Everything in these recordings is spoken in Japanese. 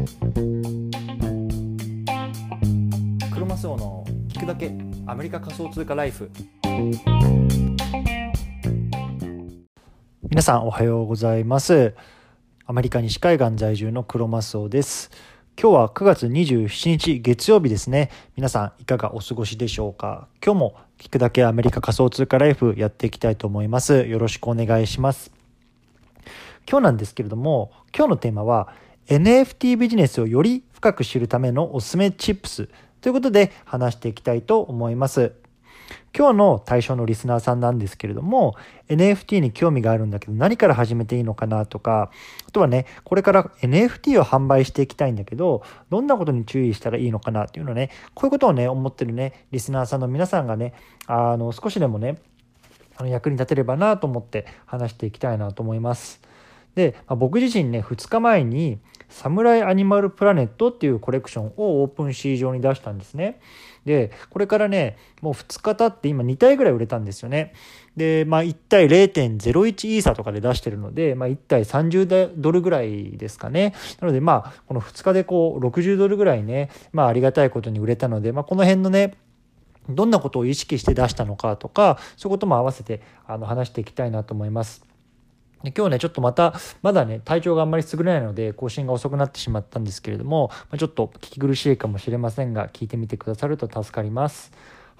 クロマスオの聞くだけアメリカ仮想通貨ライフ。皆さんおはようございます。アメリカ西海岸在住のクロマスオです。今日は9月27日月曜日ですね。皆さんいかがお過ごしでしょうか？今日も聞くだけアメリカ仮想通貨ライフやっていきたいと思います。よろしくお願いします。今日なんですけれども今日のテーマは NFT ビジネスをより深く知るためのおすすめチップスということで話していきたいと思います。今日の対象のリスナーさんなんですけれども NFT に興味があるんだけど何から始めていいのかなとかあとはねこれから NFT を販売していきたいんだけどどんなことに注意したらいいのかなっていうのねこういうことをね思ってるねリスナーさんの皆さんがねあの少しでもねあの役に立てればなと思って話していきたいなと思います。で、まあ、僕自身ね2日前にサムライアニマルプラネットっていうコレクションをオープンシー上に出したんですね。で、これからね、もう2日経って今2体ぐらい売れたんですよね。で、まあ1体0.01イーサとかで出してるので、まあ1体30ドルぐらいですかね。なのでまあこの2日でこう60ドルぐらいね、まあありがたいことに売れたので、まあこの辺のね、どんなことを意識して出したのかとか、そういうことも合わせてあの話していきたいなと思います。で今日ね、ちょっとまた、まだね、体調があんまり優れないので、更新が遅くなってしまったんですけれども、ちょっと聞き苦しいかもしれませんが、聞いてみてくださると助かります。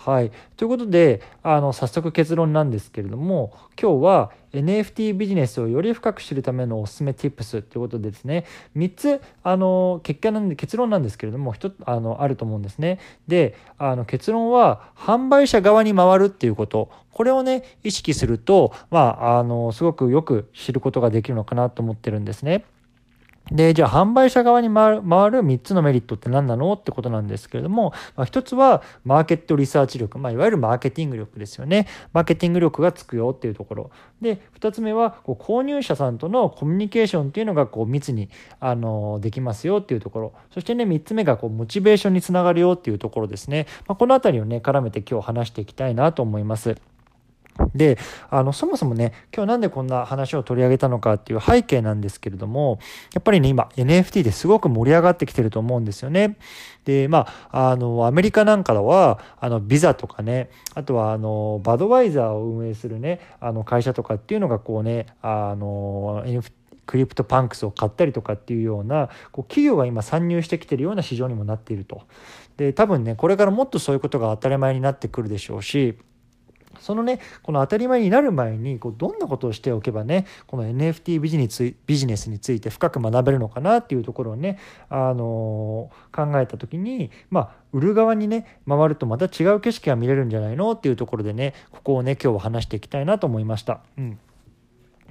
はい。ということで、あの、早速結論なんですけれども、今日は NFT ビジネスをより深く知るためのおすすめ Tips ということでですね、3つ、あの、結果なんで、結論なんですけれども、1つ、あの、あると思うんですね。で、あの、結論は、販売者側に回るっていうこと、これをね、意識すると、まあ、あの、すごくよく知ることができるのかなと思ってるんですね。で、じゃあ販売者側に回る3つのメリットって何なのってことなんですけれども、まあ、1つはマーケットリサーチ力、まあ、いわゆるマーケティング力ですよね。マーケティング力がつくよっていうところ。で、2つ目はこう購入者さんとのコミュニケーションっていうのがこう密にあのできますよっていうところ。そしてね、3つ目がこうモチベーションにつながるよっていうところですね。まあ、この辺りをね、絡めて今日話していきたいなと思います。であのそもそもね今日なんでこんな話を取り上げたのかっていう背景なんですけれどもやっぱりね今 NFT ですごく盛り上がってきてると思うんですよね。でまああのアメリカなんかはあのビザとかねあとはあのバドワイザーを運営するねあの会社とかっていうのがこうねあの NFT CryptoPunks を買ったりとかっていうようなこう企業が今参入してきてるような市場にもなっていると。で多分ねこれからもっとそういうことが当たり前になってくるでしょうしそのね、この当たり前になる前に、こうどんなことをしておけばね、この NFT ビジネスビジネスについて深く学べるのかなっていうところをね、あのー、考えた時に、まあ、売る側にね、回るとまた違う景色が見れるんじゃないのっていうところでね、ここをね、今日は話していきたいなと思いました。うん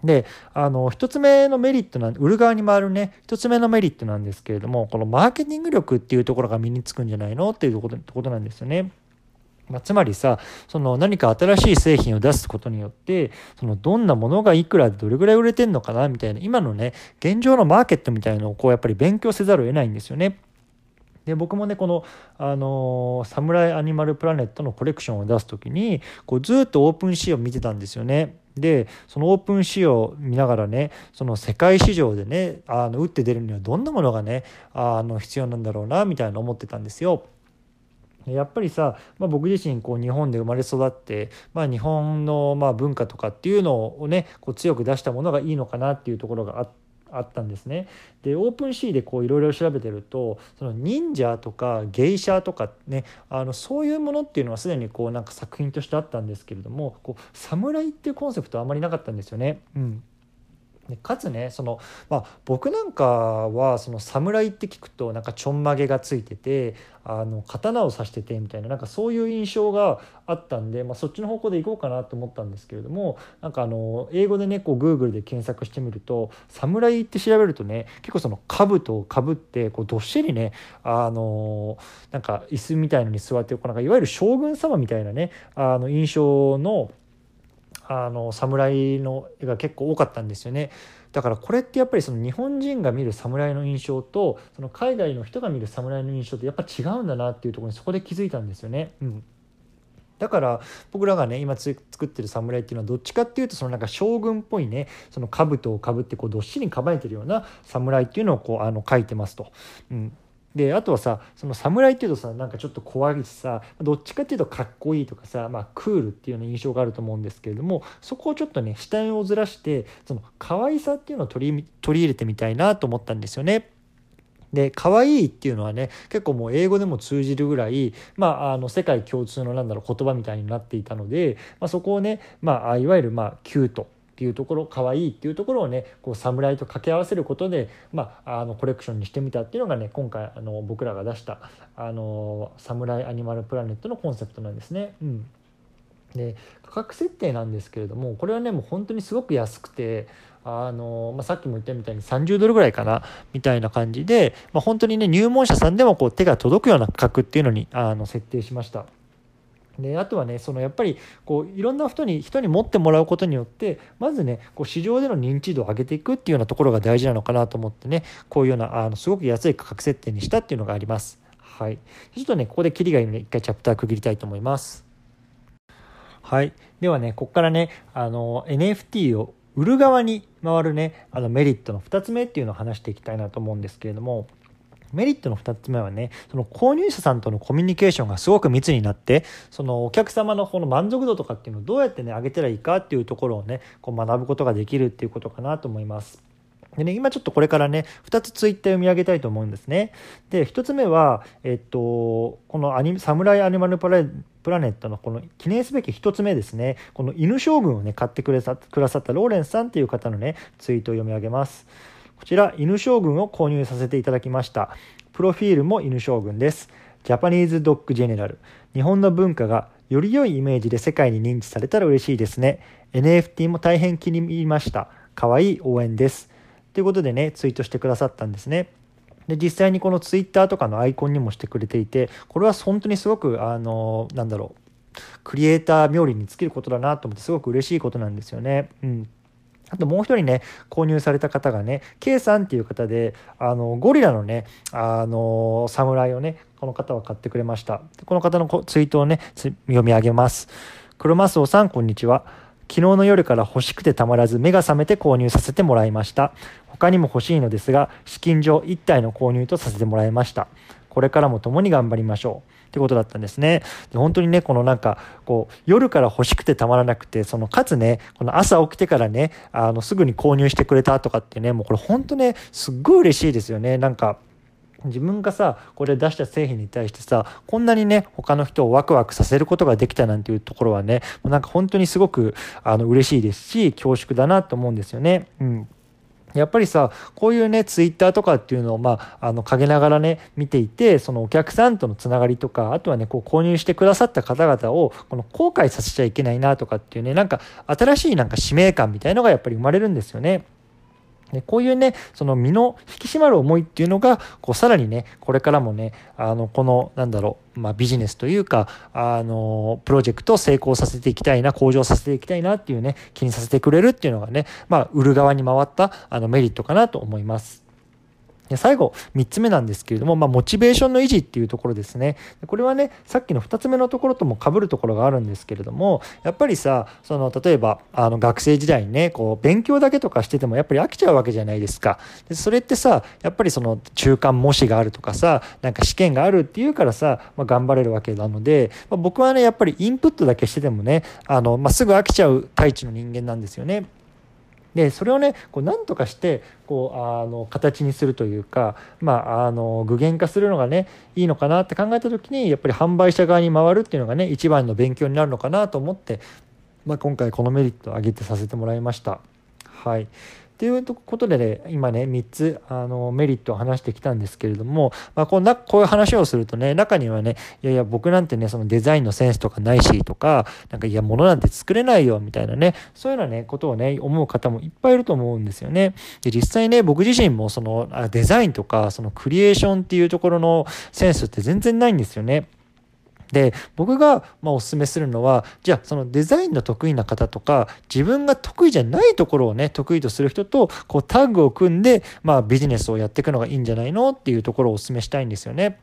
で、あの、一つ目のメリットなん、売る側に回るね、一つ目のメリットなんですけれども、このマーケティング力っていうところが身につくんじゃないのっていうとことなんですよね。まあ、つまりさその何か新しい製品を出すことによってそのどんなものがいくらでどれぐらい売れてんのかなみたいな今のね現状のマーケットみたいのをこうやっぱり勉強せざるを得ないんですよね。で僕もねこの「あのサムライアニマルプラネット」のコレクションを出す時にこうずっと OpenSea を見てたんですよね。でその OpenSea を見ながらねその世界市場でねあの打って出るにはどんなものがねあの必要なんだろうなみたいな思ってたんですよ。やっぱりさ、まあ、僕自身こう日本で生まれ育って、まあ、日本のまあ文化とかっていうのをねこう強く出したものがいいのかなっていうところがあって。あったんですね。でオープンシーでこういろいろ調べてるとその忍者とか芸者とかねあのそういうものっていうのはすでにこうなんか作品としてあったんですけれどもこう侍っていうコンセプトはあまりなかったんですよね。うんかつねその、まあ、僕なんかはその侍って聞くとなんかちょんまげがついててあの刀を刺しててみたいななんかそういう印象があったんで、まあ、そっちの方向でいこうかなと思ったんですけれどもなんかあの英語でねこう Google で検索してみると侍って調べるとね結構その兜をかぶってこうどっしりねあのなんか椅子みたいのに座ってこうなんかいわゆる将軍様みたいなねあの印象のあの侍の絵が結構多かったんですよねだからこれってやっぱりその日本人が見る侍の印象とその海外の人が見る侍の印象ってやっぱ違うんだなっていうところにそこで気づいたんですよね。うんだから僕らがね今作ってる侍っていうのはどっちかっていうとそのなんか将軍っぽいねその兜をかぶってこうどっしり構えてるような侍っていうのをこうあの書いてますと。うんであとはさその侍っていうとさなんかちょっと怖いしさどっちかっていうとかっこいいとかさ、まあ、クールっていうような印象があると思うんですけれどもそこをちょっとね視点をずらしてその可愛さっていうのを取り取り入れてみたいなと思ったんですよね。で可愛いっていうのはね結構もう英語でも通じるぐらい、まあ、あの世界共通のなんだろう言葉みたいになっていたので、まあ、そこをね、まあ、いわゆるまあキュートっていうところ可愛いっていうところをねこう侍と掛け合わせることで、まあ、あのコレクションにしてみたっていうのがね今回あの僕らが出したあの侍アニマルプラネットのコンセプトなんですね。うんで価格設定なんですけれどもこれはねもう本当にすごく安くてあの、まあ、さっきも言ったみたいに30ドルぐらいかなみたいな感じで、まあ、本当にね入門者さんでもこう手が届くような価格っていうのにあの設定しました。であとはねそのやっぱりこういろんな人に人に持ってもらうことによってまずねこう市場での認知度を上げていくっていうようなところが大事なのかなと思ってねこういうようなあのすごく安い価格設定にしたっていうのがあります。はい、ちょっとねここでキリがいいので一回チャプター区切りたいと思います。はい。ではね、ここからね、あの、NFT を売る側に回るね、あのメリットの2つ目っていうのを話していきたいなと思うんですけれども、メリットの2つ目はね、その購入者さんとのコミュニケーションがすごく密になって、そのお客様のこの満足度とかっていうのをどうやってね、上げたらいいかっていうところをね、こう学ぶことができるっていうことかなと思います。でね、今ちょっとこれからね、2つツイッター読み上げたいと思うんですね。で、1つ目は、えっと、このアニサムライアニマルプラネットのこの記念すべき1つ目ですね、この犬将軍をね、買ってくれさくださったローレンスさんっていう方のね、ツイートを読み上げます。こちら、犬将軍を購入させていただきました。プロフィールも犬将軍です。ジャパニーズドッグジェネラル。日本の文化がより良いイメージで世界に認知されたら嬉しいですね。NFT も大変気に入りました。かわいい応援です。ということでね、ツイートしてくださったんですね。で実際にこのツイッターとかのアイコンにもしてくれていてこれは本当にすごくあのなんだろうクリエイター冥利に尽きることだなと思ってすごく嬉しいことなんですよね。うんあともう一人ね、購入された方がね、K さんっていう方で、あの、ゴリラのね、あの、侍をね、この方は買ってくれました。この方のツイートをね、読み上げます。黒マスオさん、こんにちは。昨日の夜から欲しくてたまらず目が覚めて購入させてもらいました。他にも欲しいのですが、資金上1体の購入とさせてもらいました。これからも共に頑張りましょう。ってことだったんですね。で本当にね、このなんか、こう、夜から欲しくてたまらなくて、その、かつね、この朝起きてからね、あの、すぐに購入してくれたとかってね、もうこれ本当ね、すっごい嬉しいですよね。なんか、自分がさこれ出した製品に対してさこんなにね他の人をワクワクさせることができたなんていうところはねなんか本当にすごくあの嬉しいですし恐縮だなと思うんですよね。うんやっぱりさこういうねツイッターとかっていうのをまああの陰ながらね見ていてそのお客さんとのつながりとかあとはねこう購入してくださった方々をこの後悔させちゃいけないなとかっていうねなんか新しいなんか使命感みたいのがやっぱり生まれるんですよね。でこういうね、その身の引き締まる思いっていうのが、こうさらにね、これからもね、あの、この、なんだろう、まあビジネスというか、あの、プロジェクトを成功させていきたいな、向上させていきたいなっていうね、気にさせてくれるっていうのがね、まあ、売る側に回ったあのメリットかなと思います。で最後、3つ目なんですけれども、まあ、モチベーションの維持っていうところですね。これはね、さっきの2つ目のところとも被るところがあるんですけれども、やっぱりさ、その、例えば、あの、学生時代にね、こう、勉強だけとかしてても、やっぱり飽きちゃうわけじゃないですか。でそれってさ、やっぱりその、中間模試があるとかさ、なんか試験があるっていうからさ、まあ、頑張れるわけなので、まあ、僕はね、やっぱりインプットだけしててもね、あの、まあ、すぐ飽きちゃうタイチの人間なんですよね。でそれをねこう何とかしてこうあの形にするというか、まあ、あの具現化するのがねいいのかなって考えた時にやっぱり販売者側に回るっていうのがね一番の勉強になるのかなと思って、まあ、今回このメリットを挙げてさせてもらいました。はいということでね、今ね、3つ、あの、メリットを話してきたんですけれども、まあ、こうな、こういう話をするとね、中にはね、いやいや、僕なんてね、そのデザインのセンスとかないし、とか、なんか、いや、物なんて作れないよ、みたいなね、そういうようなね、ことをね、思う方もいっぱいいると思うんですよね。で、実際ね、僕自身も、その、デザインとか、そのクリエーションっていうところのセンスって全然ないんですよね。で僕がまあおすすめするのはじゃあそのデザインの得意な方とか自分が得意じゃないところをね得意とする人とこうタッグを組んでまあビジネスをやっていくのがいいんじゃないのっていうところをおすすめしたいんですよね。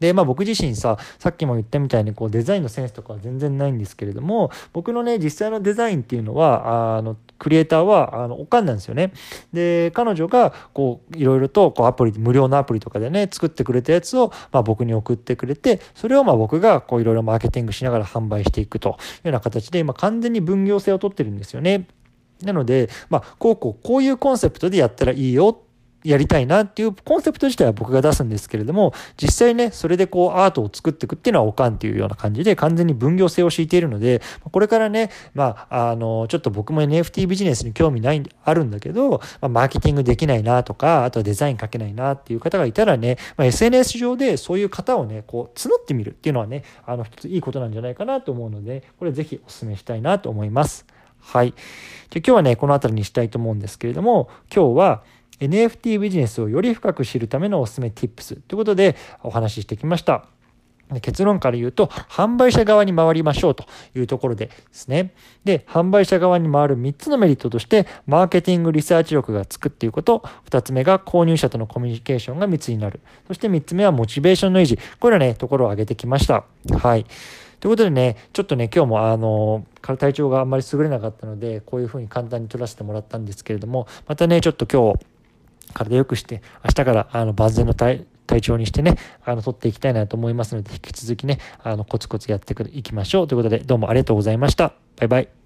で、まあ僕自身さ、さっきも言ったみたいにこうデザインのセンスとかは全然ないんですけれども、僕のね、実際のデザインっていうのは、あの、クリエイターは、あの、おかんなんですよね。で、彼女が、こう、いろいろと、こう、アプリ、無料のアプリとかでね、作ってくれたやつを、まあ僕に送ってくれて、それをまあ僕が、こう、いろいろマーケティングしながら販売していくというような形で、今完全に分業制をとってるんですよね。なので、まあ、こうこう、こういうコンセプトでやったらいいよやりたいなっていうコンセプト自体は僕が出すんですけれども、実際ね、それでこうアートを作っていくっていうのはおかんっていうような感じで完全に分業制を敷いているので、これからね、まあ、あの、ちょっと僕も NFT ビジネスに興味ない、あるんだけど、まあ、マーケティングできないなとか、あとはデザイン書けないなっていう方がいたらね、まあ、SNS 上でそういう方をね、こう募ってみるっていうのはね、あの、一ついいことなんじゃないかなと思うので、これぜひお勧めしたいなと思います。はい。で今日はね、この辺りにしたいと思うんですけれども、今日は、NFT ビジネスをより深く知るためのおすすめ Tips ということでお話ししてきました。結論から言うと、販売者側に回りましょうというところでですね。で、販売者側に回る3つのメリットとして、マーケティングリサーチ力がつくっていうこと、2つ目が購入者とのコミュニケーションが密になる。そして3つ目はモチベーションの維持。これらね、ところを挙げてきました。はい。ということでね、ちょっとね、今日もあの、体調があんまり優れなかったので、こういうふうに簡単に取らせてもらったんですけれども、またね、ちょっと今日、体良くして、明日からあの万全の体体調にしてね、あの、取っていきたいなと思いますので、引き続きね、あの、コツコツやっていきましょうということで、どうもありがとうございました。バイバイ。